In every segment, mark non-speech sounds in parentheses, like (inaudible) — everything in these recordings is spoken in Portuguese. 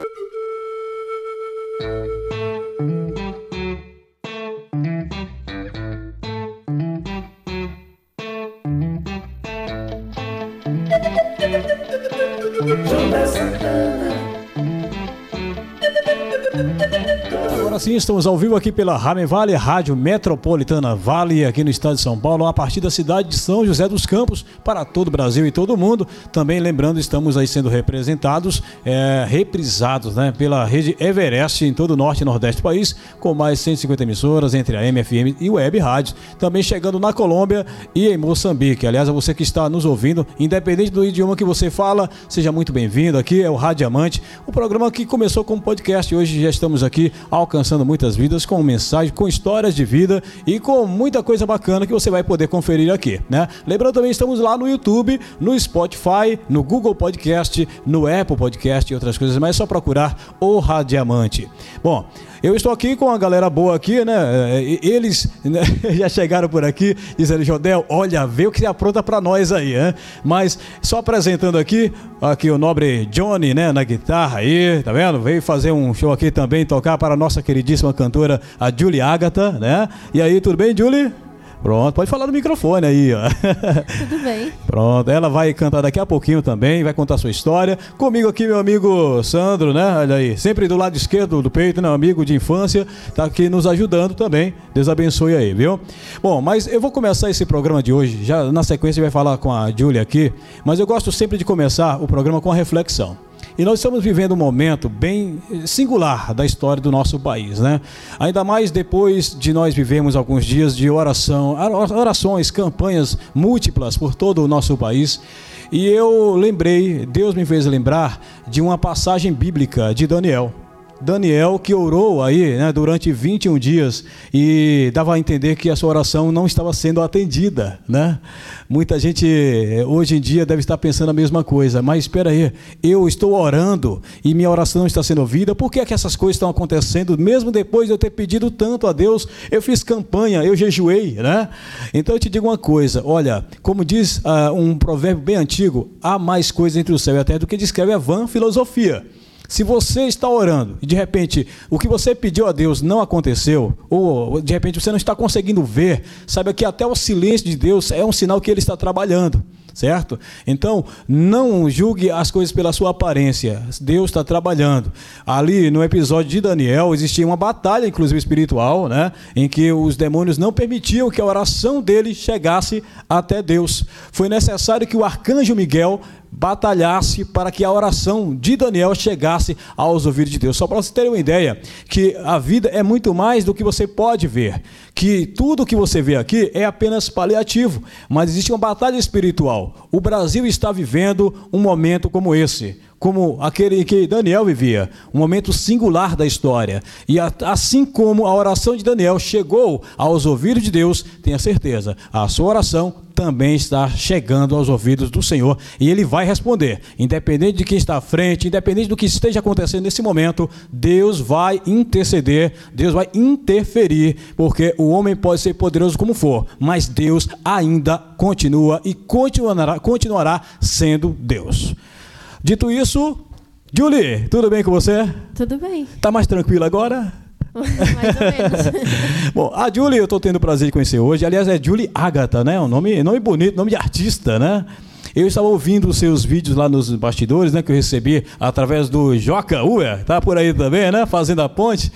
Agora sim, estamos ao vivo aqui pela Ramen Vale, Rádio Metropolitana Vale, aqui no estado de São Paulo, a partir da cidade de São José dos Campos, para todo o Brasil e todo o mundo. Também lembrando, estamos aí sendo representados, é, reprisados, né, pela rede Everest em todo o norte e nordeste do país, com mais 150 emissoras entre a MFM e Web Rádios. Também chegando na Colômbia e em Moçambique. Aliás, a você que está nos ouvindo, independente do idioma que você fala, seja muito bem-vindo. Aqui é o Rádio Amante, o programa que começou como podcast. Hoje já estamos aqui alcançando muitas vidas com mensagens, com histórias de vida e com muita coisa bacana que você vai poder conferir aqui, né? Lembrando também estamos lá no YouTube, no Spotify, no Google Podcast, no Apple Podcast e outras coisas, mas é só procurar o Radiamante. Bom, eu estou aqui com a galera boa aqui, né? Eles né, (laughs) já chegaram por aqui dizendo, Jodel, olha, vê o que apronta para nós aí, né? Mas só apresentando aqui, aqui o nobre Johnny, né, na guitarra aí, tá vendo? Veio fazer um show aqui também, tocar para a nossa queridíssima cantora, a Julie Agatha, né? E aí, tudo bem, Julie? Pronto, pode falar no microfone aí, ó. (laughs) Tudo bem. Pronto, ela vai cantar daqui a pouquinho também, vai contar sua história. Comigo aqui, meu amigo Sandro, né? Olha aí, sempre do lado esquerdo do peito, né? Amigo de infância, tá aqui nos ajudando também. Deus abençoe aí, viu? Bom, mas eu vou começar esse programa de hoje, já na sequência vai falar com a Júlia aqui, mas eu gosto sempre de começar o programa com a reflexão. E nós estamos vivendo um momento bem singular da história do nosso país, né? Ainda mais depois de nós vivermos alguns dias de oração, orações, campanhas múltiplas por todo o nosso país. E eu lembrei, Deus me fez lembrar de uma passagem bíblica de Daniel. Daniel que orou aí né, durante 21 dias e dava a entender que a sua oração não estava sendo atendida. Né? Muita gente eh, hoje em dia deve estar pensando a mesma coisa, mas espera aí, eu estou orando e minha oração não está sendo ouvida, por que, é que essas coisas estão acontecendo? Mesmo depois de eu ter pedido tanto a Deus, eu fiz campanha, eu jejuei. Né? Então eu te digo uma coisa, olha, como diz uh, um provérbio bem antigo, há mais coisa entre o céu e a terra do que descreve a vã filosofia. Se você está orando e de repente o que você pediu a Deus não aconteceu, ou de repente você não está conseguindo ver, saiba que até o silêncio de Deus é um sinal que Ele está trabalhando, certo? Então, não julgue as coisas pela sua aparência, Deus está trabalhando. Ali no episódio de Daniel existia uma batalha, inclusive espiritual, né? em que os demônios não permitiam que a oração dele chegasse até Deus. Foi necessário que o arcanjo Miguel batalhasse para que a oração de Daniel chegasse aos ouvidos de Deus. Só para você ter uma ideia, que a vida é muito mais do que você pode ver, que tudo que você vê aqui é apenas paliativo, mas existe uma batalha espiritual. O Brasil está vivendo um momento como esse como aquele que Daniel vivia, um momento singular da história. E assim como a oração de Daniel chegou aos ouvidos de Deus, tenha certeza, a sua oração também está chegando aos ouvidos do Senhor e ele vai responder, independente de quem está à frente, independente do que esteja acontecendo nesse momento, Deus vai interceder, Deus vai interferir, porque o homem pode ser poderoso como for, mas Deus ainda continua e continuará, continuará sendo Deus. Dito isso, Julie, tudo bem com você? Tudo bem. Tá mais tranquilo agora? (laughs) mais ou menos. (laughs) Bom, a Julie eu estou tendo o prazer de conhecer hoje. Aliás, é Julie Agatha, né? Um nome, nome bonito, nome de artista, né? Eu estava ouvindo os seus vídeos lá nos bastidores, né? Que eu recebi através do Joca Uer, tá por aí também, né? Fazendo a ponte.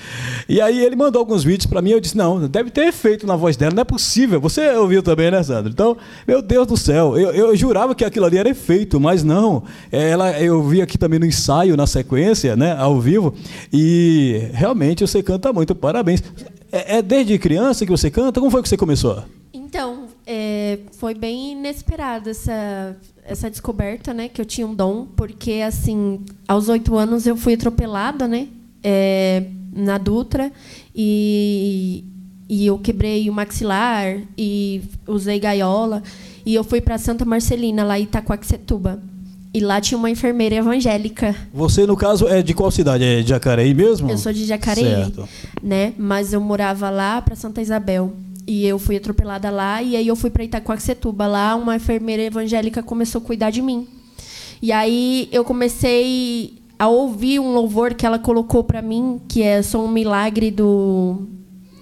E aí ele mandou alguns vídeos para mim. Eu disse: Não, deve ter efeito na voz dela, não é possível. Você ouviu também, né, Sandro? Então, meu Deus do céu, eu, eu jurava que aquilo ali era efeito, mas não. Ela, eu vi aqui também no ensaio, na sequência, né? Ao vivo. E realmente você canta muito. Parabéns. É, é desde criança que você canta? Como foi que você começou? Então, é, foi bem inesperada essa, essa descoberta, né? Que eu tinha um dom, porque, assim, aos oito anos eu fui atropelada, né? É, na Dutra, e, e eu quebrei o maxilar, e usei gaiola, e eu fui para Santa Marcelina, lá em Itacoaxetuba. E lá tinha uma enfermeira evangélica. Você, no caso, é de qual cidade? É de Jacareí mesmo? Eu sou de Jacareí, certo. né? Mas eu morava lá para Santa Isabel. E eu fui atropelada lá, e aí eu fui para Itacoaxetuba. Lá, uma enfermeira evangélica começou a cuidar de mim. E aí eu comecei ao ouvir um louvor que ela colocou para mim, que é Sou um Milagre do,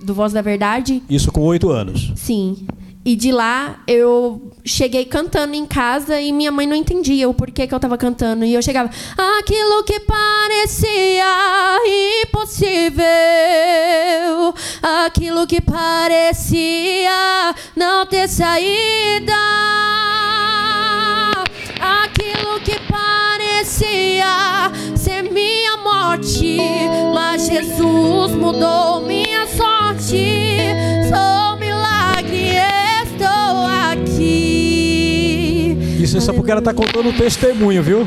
do Voz da Verdade. Isso com oito anos. Sim. E de lá eu cheguei cantando em casa e minha mãe não entendia o porquê que eu estava cantando. E eu chegava, aquilo que parecia impossível, aquilo que parecia não ter saída, aquilo que parecia ser minha morte, mas Jesus mudou minha sorte. Sou Isso é só porque ela está contando um testemunho, viu?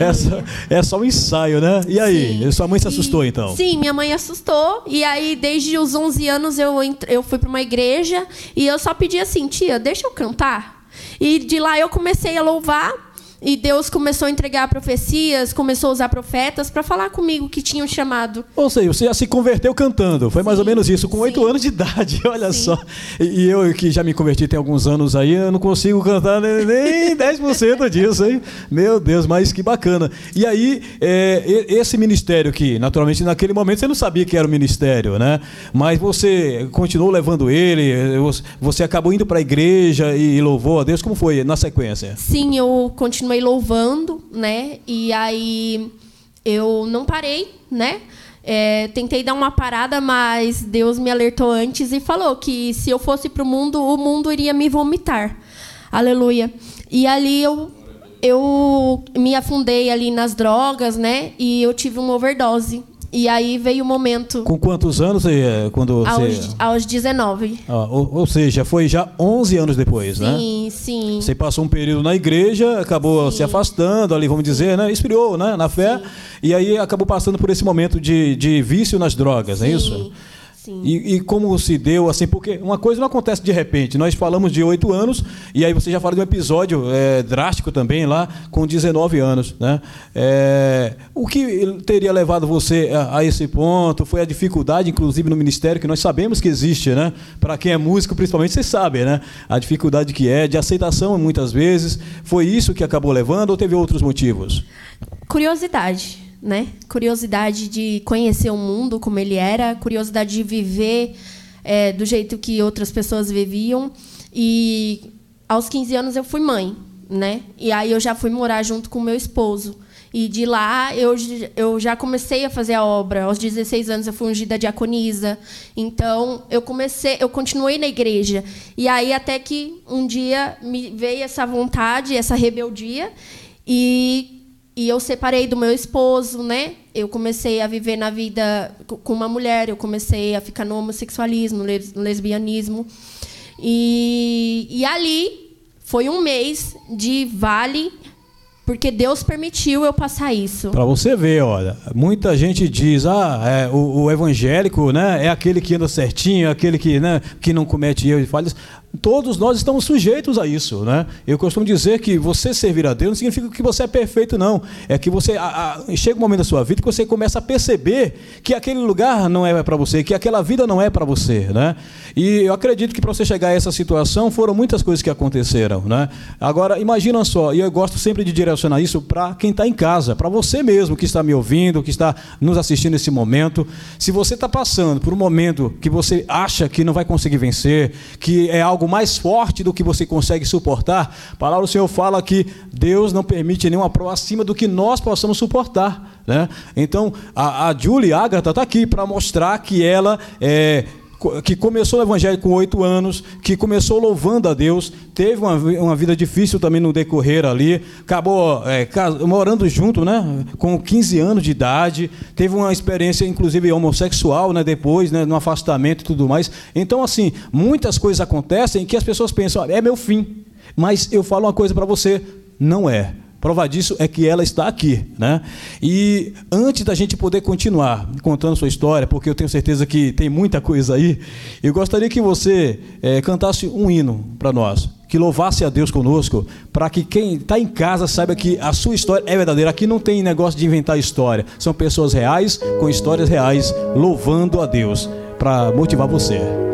É, é, só, é só um ensaio, né? E aí? Sim. Sua mãe se assustou, então? Sim, minha mãe assustou. E aí, desde os 11 anos, eu, eu fui para uma igreja e eu só pedi assim, tia, deixa eu cantar. E de lá eu comecei a louvar. E Deus começou a entregar profecias, começou a usar profetas para falar comigo que tinham chamado. Ou seja, você já se converteu cantando. Foi mais ou menos isso, com oito anos de idade, (laughs) olha Sim. só. E, eu que já me converti tem alguns anos aí, eu não consigo cantar nem, nem (laughs) 10% disso, hein? Meu Deus, mas que bacana. E aí, é, esse ministério que, naturalmente, naquele momento você não sabia que era o ministério, né? Mas você continuou levando ele, você acabou indo para a igreja e louvou a Deus. Como foi na sequência? Sim, eu continuei continuei louvando, né? E aí eu não parei, né? É, tentei dar uma parada, mas Deus me alertou antes e falou que se eu fosse para o mundo, o mundo iria me vomitar. Aleluia. E ali eu, eu me afundei ali nas drogas, né? E eu tive uma overdose. E aí veio o momento. Com quantos anos você, quando aos, você... aos 19. Ah, ou, ou, seja, foi já 11 anos depois, sim, né? Sim, sim. Você passou um período na igreja, acabou sim. se afastando ali, vamos dizer, né? Esfriou, né? Na fé. Sim. E aí acabou passando por esse momento de, de vício nas drogas, é isso? Sim. E, e, como se deu, assim, porque uma coisa não acontece de repente. Nós falamos de oito anos, e aí você já fala de um episódio é, drástico também lá, com 19 anos. Né? É, o que teria levado você a, a, esse ponto? Foi a dificuldade, inclusive, no ministério, que nós sabemos que existe, né? Para quem é músico, principalmente, você sabe, né? A dificuldade que é, de aceitação muitas vezes. Foi isso que acabou levando ou teve outros motivos? Curiosidade né? Curiosidade de conhecer o mundo como ele era, curiosidade de viver é, do jeito que outras pessoas viviam. E aos 15 anos eu fui mãe, né? E aí eu já fui morar junto com meu esposo. E de lá eu, eu já comecei a fazer a obra. Aos 16 anos eu fui ungida diaconisa. Então eu comecei, eu continuei na igreja. E aí até que um dia me veio essa vontade, essa rebeldia e e eu separei do meu esposo, né? Eu comecei a viver na vida com uma mulher, eu comecei a ficar no homossexualismo, no lesbianismo. E, e ali foi um mês de vale porque Deus permitiu eu passar isso. Para você ver, olha, muita gente diz, ah, é, o, o, evangélico, né, é aquele que anda certinho, é aquele que, né, que não comete erros e falhas. Todos nós estamos sujeitos a isso, né? Eu costumo dizer que você servir a Deus não significa que você é perfeito, não. É que você a, a, chega um momento da sua vida que você começa a perceber que aquele lugar não é para você, que aquela vida não é para você, né? E eu acredito que para você chegar a essa situação foram muitas coisas que aconteceram, né? Agora imagina só, e eu gosto sempre de direcionar isso para quem está em casa, para você mesmo que está me ouvindo, que está nos assistindo nesse momento. Se você está passando por um momento que você acha que não vai conseguir vencer, que é algo algo mais forte do que você consegue suportar, a palavra do Senhor fala que Deus não permite nenhuma prova acima do que nós possamos suportar. Né? Então, a, a Julie Agatha está aqui para mostrar que ela é, que começou no Evangelho com oito anos, que começou louvando a Deus, teve uma, uma vida difícil também no decorrer ali, acabou é, morando junto, né, com 15 anos de idade, teve uma experiência, inclusive, homossexual, né, depois, né, no afastamento e tudo mais. Então, assim, muitas coisas acontecem que as pessoas pensam, é meu fim. Mas eu falo uma coisa para você, não é. Prova disso é que ela está aqui, né? E antes da gente poder continuar contando sua história, porque eu tenho certeza que tem muita coisa aí, eu gostaria que você é, cantasse um hino para nós, que louvasse a Deus conosco, para que quem está em casa saiba que a sua história é verdadeira. Aqui não tem negócio de inventar história, são pessoas reais com histórias reais, louvando a Deus para motivar você.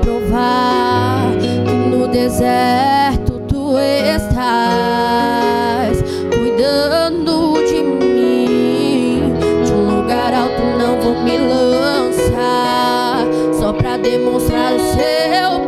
Provar que no deserto tu estás cuidando de mim. De um lugar alto não vou me lançar só para demonstrar o seu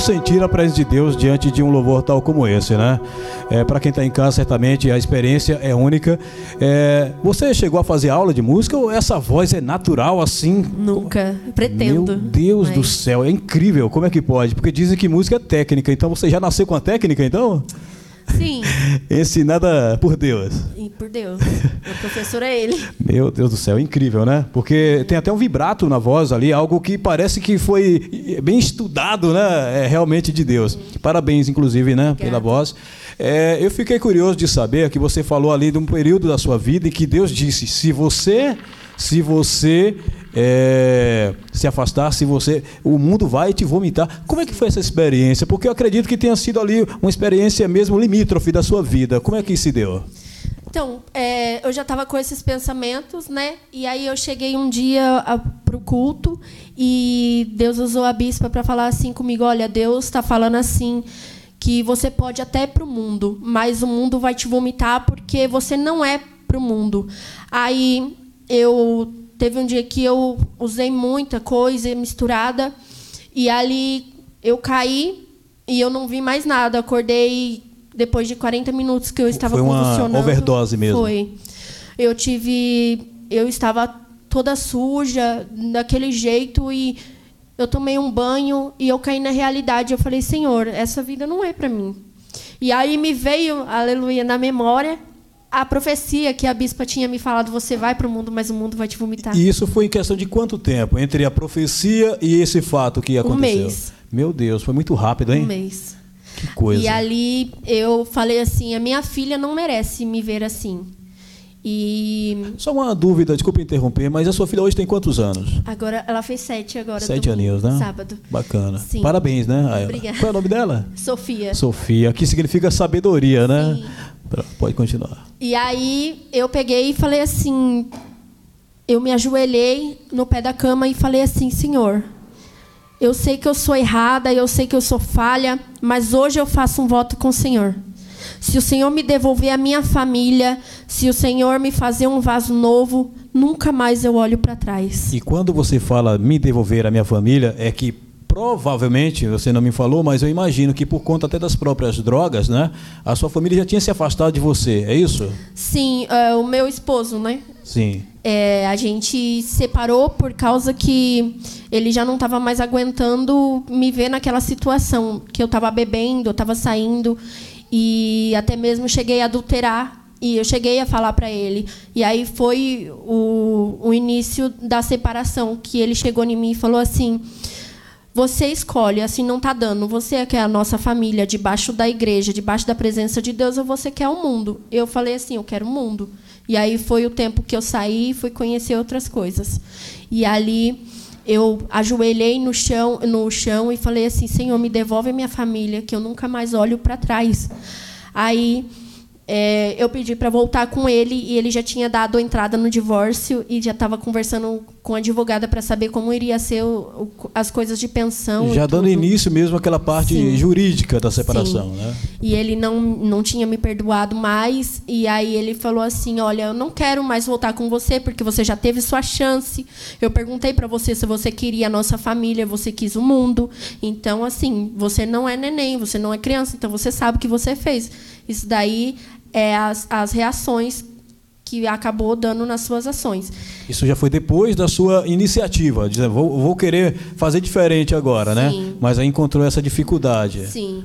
sentir a presença de Deus diante de um louvor tal como esse, né? É, para quem está em casa, certamente a experiência é única. É, você chegou a fazer aula de música ou essa voz é natural assim? Nunca. Pretendo. Meu Deus do mas- céu, é incrível. Como é que pode? Porque dizem que música é técnica. Então você já nasceu com a técnica, então? Sim, Ensinada por Deus. e por Deus. Meu professor é ele. (laughs) Meu Deus do céu, incrível, né? Porque tem até um vibrato na voz ali, algo que parece que foi bem estudado, né? É realmente de Deus. Parabéns, inclusive, né? Pela Obrigada. voz. É, eu fiquei curioso de saber que você falou ali de um período da sua vida em que Deus disse: se você, se você é, se afastar, se você, o mundo vai te vomitar. Como é que foi essa experiência? Porque eu acredito que tenha sido ali uma experiência mesmo limítrofe da sua vida. Como é que se deu? Então, é, eu já estava com esses pensamentos, né? E aí eu cheguei um dia para o culto e Deus usou a bispa para falar assim comigo: olha, Deus está falando assim que você pode até para o mundo, mas o mundo vai te vomitar porque você não é para o mundo. Aí eu teve um dia que eu usei muita coisa misturada e ali eu caí e eu não vi mais nada. Acordei depois de 40 minutos que eu estava Foi uma overdose mesmo. Foi. Eu tive eu estava toda suja daquele jeito e eu tomei um banho e eu caí na realidade. Eu falei, Senhor, essa vida não é para mim. E aí me veio, aleluia, na memória a profecia que a bispa tinha me falado: você vai para o mundo, mas o mundo vai te vomitar. E isso foi em questão de quanto tempo? Entre a profecia e esse fato que aconteceu? Um mês. Meu Deus, foi muito rápido, hein? Um mês. Que coisa. E ali eu falei assim: a minha filha não merece me ver assim. E. Só uma dúvida, desculpa interromper, mas a sua filha hoje tem quantos anos? Agora, ela fez sete agora. Sete aninhos, né? Sábado. Bacana. Sim. Parabéns, né? Obrigada. Qual é o nome dela? Sofia. Sofia, que significa sabedoria, né? Sim. Pode continuar. E aí eu peguei e falei assim, eu me ajoelhei no pé da cama e falei assim, Senhor, eu sei que eu sou errada, eu sei que eu sou falha, mas hoje eu faço um voto com o Senhor. Se o Senhor me devolver a minha família, se o Senhor me fazer um vaso novo, nunca mais eu olho para trás. E quando você fala me devolver a minha família, é que provavelmente, você não me falou, mas eu imagino que por conta até das próprias drogas, né? A sua família já tinha se afastado de você, é isso? Sim, é, o meu esposo, né? Sim. É, a gente separou por causa que ele já não estava mais aguentando me ver naquela situação que eu estava bebendo, eu estava saindo e até mesmo cheguei a adulterar e eu cheguei a falar para ele e aí foi o, o início da separação que ele chegou em mim e falou assim você escolhe, assim não está dando. Você quer a nossa família debaixo da igreja, debaixo da presença de Deus, ou você quer o mundo? Eu falei assim, eu quero o mundo. E aí foi o tempo que eu saí e fui conhecer outras coisas. E ali eu ajoelhei no chão, no chão e falei assim, Senhor, me devolve minha família, que eu nunca mais olho para trás. Aí é, eu pedi para voltar com ele e ele já tinha dado entrada no divórcio e já estava conversando com a advogada para saber como iria ser o, o, as coisas de pensão. Já dando início mesmo àquela parte Sim. jurídica da separação, Sim. né? E ele não, não tinha me perdoado mais. E aí ele falou assim: Olha, eu não quero mais voltar com você, porque você já teve sua chance. Eu perguntei para você se você queria a nossa família, você quis o mundo. Então, assim, você não é neném, você não é criança, então você sabe o que você fez. Isso daí é as, as reações que acabou dando nas suas ações. Isso já foi depois da sua iniciativa, dizendo, vou, vou querer fazer diferente agora, né? Sim. Mas aí encontrou essa dificuldade. Sim.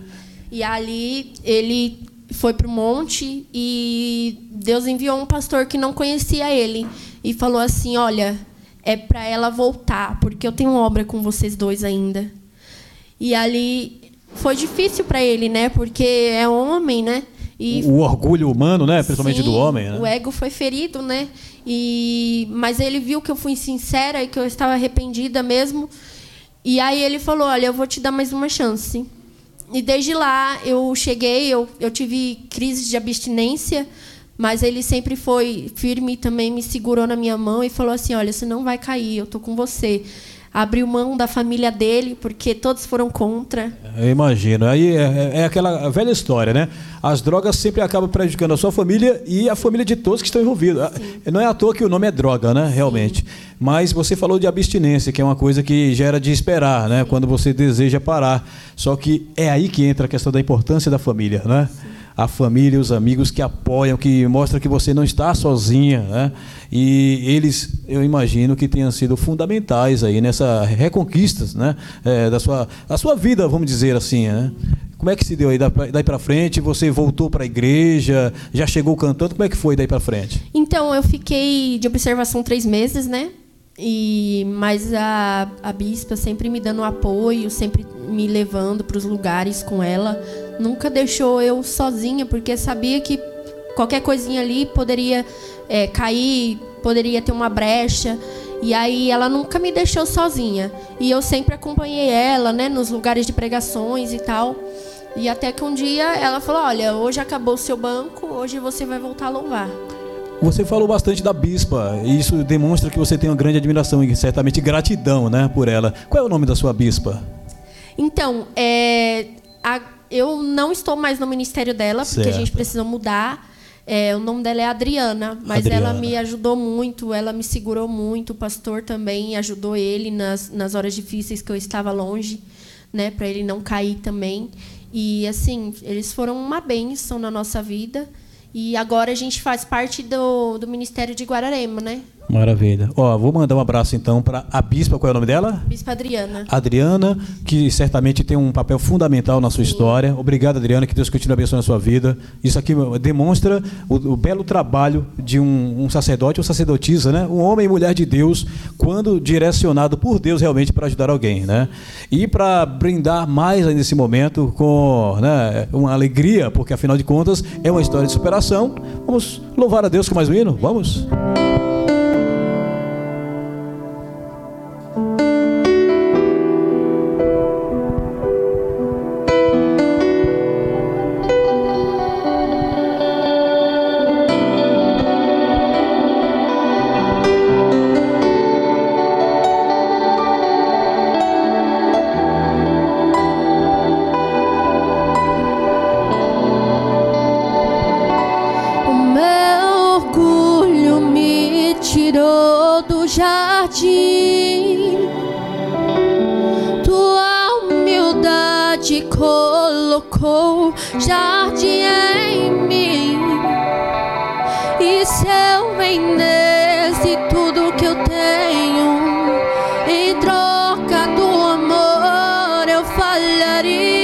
E ali ele foi para o monte e Deus enviou um pastor que não conhecia ele e falou assim: Olha, é para ela voltar, porque eu tenho obra com vocês dois ainda. E ali foi difícil para ele, né? Porque é homem, né? E O, orgulho humano, né? Principalmente Sim, do homem, né? O ego foi ferido, né? E mas ele viu que eu fui sincera e que eu estava arrependida mesmo. E aí ele falou: "Olha, eu vou te dar mais uma chance". E desde lá eu cheguei, eu, eu tive crises de abstinência, mas ele sempre foi firme e também me segurou na minha mão e falou assim: "Olha, você não vai cair, eu tô com você". Abriu mão da família dele, porque todos foram contra. Eu imagino. Aí é, é aquela velha história, né? As drogas sempre acabam prejudicando a sua família e a família de todos que estão envolvidos. Ah, Não é à toa que o nome é droga, né? Realmente. Mas você falou de abstinência, que é uma coisa que gera de esperar, né? Quando você deseja parar. Só que é aí que entra a questão da importância da família, né? A família, os amigos que apoiam, que mostram que você não está sozinha, né? E eles, eu imagino que tenham sido fundamentais aí nessa reconquista, né? É, da sua, da sua vida, vamos dizer assim, né? Como é que se deu aí Da- daí para frente? Você voltou para a igreja? Já chegou cantando? Como é que foi daí para frente? Então, eu fiquei de observação três meses, né? E, mas a, a bispa sempre me dando apoio, sempre me levando para os lugares com ela. Nunca deixou eu sozinha, porque sabia que qualquer coisinha ali poderia é, cair, poderia ter uma brecha. E aí ela nunca me deixou sozinha. E eu sempre acompanhei ela, né, nos lugares de pregações e tal. E até que um dia ela falou: Olha, hoje acabou o seu banco, hoje você vai voltar a louvar. Você falou bastante da bispa, e isso demonstra que você tem uma grande admiração e certamente gratidão, né, por ela. Qual é o nome da sua bispa? Então, é, a- eu não estou mais no ministério dela, porque a Certo. gente precisa mudar. É, o nome dela é Adriana, mas Adriana. ela me ajudou muito, ela me segurou muito. O pastor também ajudou ele nas, nas horas difíceis que eu estava longe, né, para ele não cair também. E assim, eles foram uma bênção na nossa vida. E agora a gente faz parte do, do Ministério de Guararema, né? Maravilha. Ó, vou mandar um abraço então para a bispa, qual é o nome dela? Bispa Adriana. Adriana, que certamente tem um papel fundamental na sua história. Obrigado, Adriana, que Deus continue abençoando a sua vida. Isso aqui demonstra o, o belo trabalho de um, um, sacerdote ou sacerdotisa, né? Um homem e mulher de Deus, quando direcionado por Deus realmente para ajudar alguém, né? E para brindar mais nesse momento com né, uma alegria, porque afinal de contas é uma história de superação. Vamos louvar a Deus com mais um hino? Vamos? Se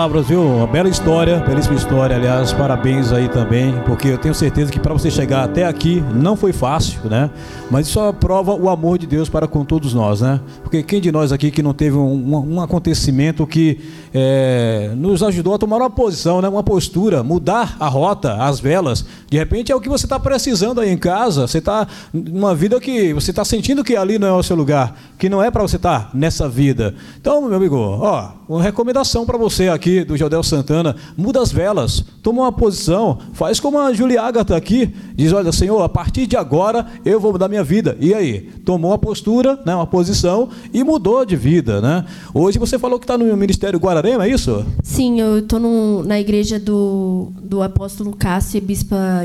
palavras, viu? Uma bela história, belíssima história. Aliás, parabéns aí também, porque eu tenho certeza que para você chegar até aqui não foi fácil, né? Mas isso prova o amor de Deus para com todos nós, né? Porque quem de nós aqui que não teve um, um acontecimento que é, nos ajudou a tomar uma posição, né? uma postura, mudar a rota, as velas. De repente é o que você está precisando aí em casa. Você está numa vida que você está sentindo que ali não é o seu lugar, que não é para você estar tá nessa vida. Então, meu amigo, ó, uma recomendação para você aqui do Jodel Santana: muda as velas, toma uma posição, faz como a Julia Agatha aqui, diz: Olha, Senhor, a partir de agora eu vou mudar minha vida. E aí? Tomou uma postura, né, uma posição e mudou de vida. Né? Hoje você falou que está no Ministério Guararema, é isso? Sim, eu estou na igreja do, do apóstolo Cássio e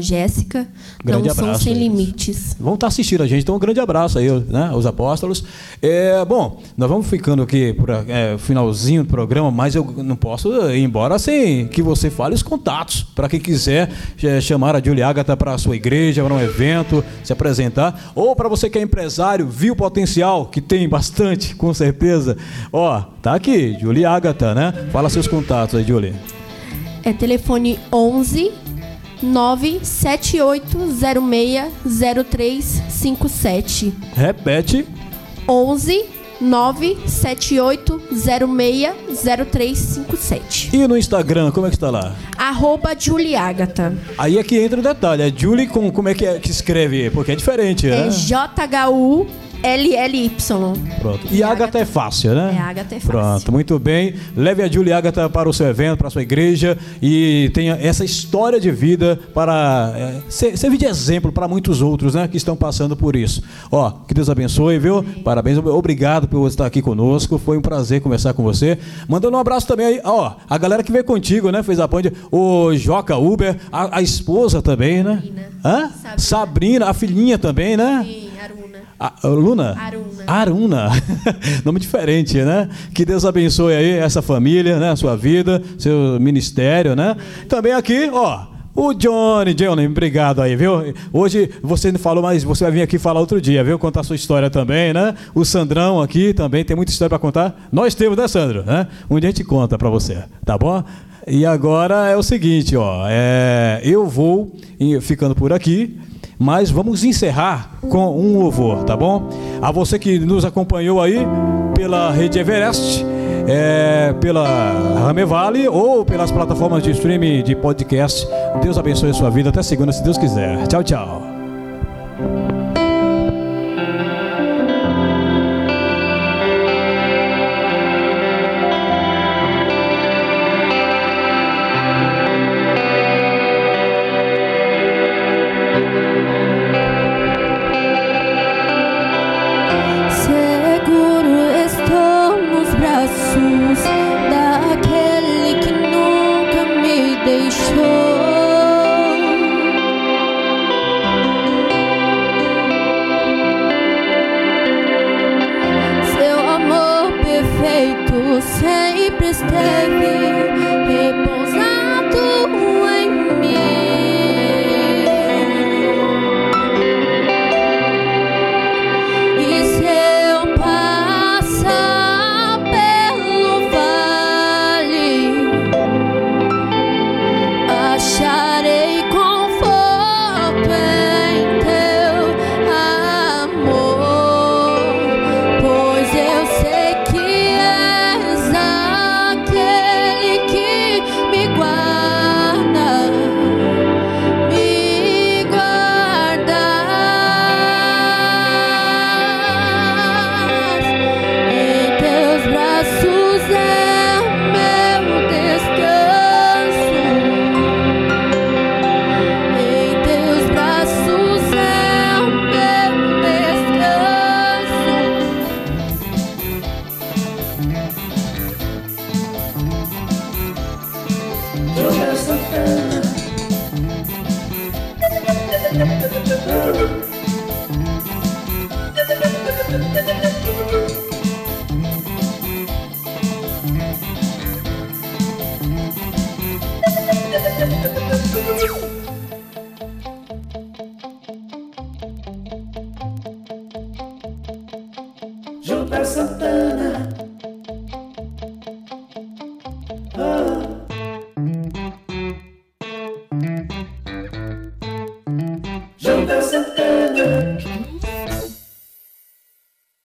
Jéssica. Grande não abraço. São sem limites. Vão estar tá assistindo a gente, então um grande abraço aí, né, aos apóstolos. É, bom, nós vamos ficando aqui para é, finalzinho do programa, mas eu não posso ir embora sem que você fale os contatos para quem quiser é, chamar a Julia Agatha para a sua igreja, para um evento, se apresentar, ou para você que é empresário, viu o potencial, que tem bastante, com certeza. Ó, tá aqui, Julia Agatha, né? Fala seus contatos aí, Julia. É telefone 11 978060357. Repete. 11 978060357. E no Instagram, como é que está lá? Arroba Juliagata. Aí é que entra o detalhe, é Julie com como é que, é que escreve? Porque é diferente, é né? É J-H-U LLY. Pronto. E, Agatha é fácil, né? É, Agatha é fácil. Pronto, muito bem. Leve a Julia Agatha para o seu evento, para a sua igreja e tenha essa história de vida para é, ser, servir de exemplo para muitos outros, né? Que estão passando por isso. Ó, que Deus abençoe, viu? Parabéns, obrigado por estar aqui conosco. Foi um prazer conversar com você. Mandando um abraço também aí, ó, a galera que veio contigo, né? Fez a ponte, o Joca Uber, a, a esposa também, né? Sabrina. Hã? Sabrina. Sabrina, a filhinha também, né? Sim. A, Luna? Aruna. Aruna. (laughs) Nome diferente, né? Que Deus abençoe aí essa família, né? A sua vida, seu ministério, né? Também aqui, ó. O Johnny, Johnny, obrigado aí, viu? Hoje você não falou, mas você vai vir aqui falar outro dia, viu? Contar a sua história também, né? O Sandrão aqui também tem muita história para contar. Nós temos, né, Sandro? Né? Um dia a gente conta para você, tá bom? E agora é o seguinte, ó. É, eu vou ficando por aqui. Mas vamos encerrar com um louvor, tá bom? A você que nos acompanhou aí pela rede Everest, é, pela Ramevale ou pelas plataformas de streaming de podcast. Deus abençoe a sua vida. Até segunda, se Deus quiser. Tchau, tchau. deixou. Seu amor perfeito sempre esteve.